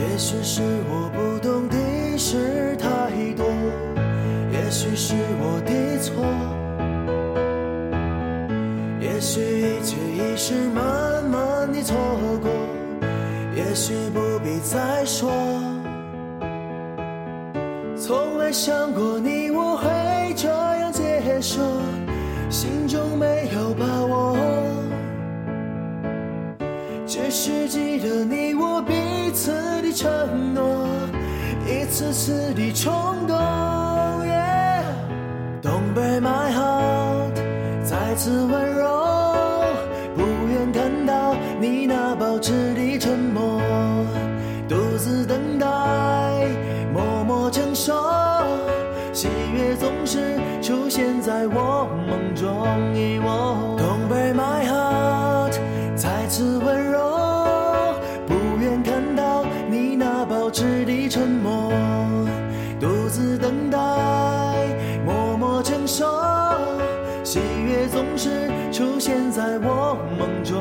也许是我不懂的事太多，也许是我的错，也许一切已是慢慢的错过，也许不必再说。从来想过你我会这样接受，心中没有把握。只是记得你我彼此的承诺，一次次的冲动。Yeah Don't break my heart，再次温柔，不愿看到你那保持的沉默，独自等待，默默承受，喜悦总是出现在我梦中。Don't break my 保持的沉默，独自等待，默默承受，喜悦总是出现在我梦中。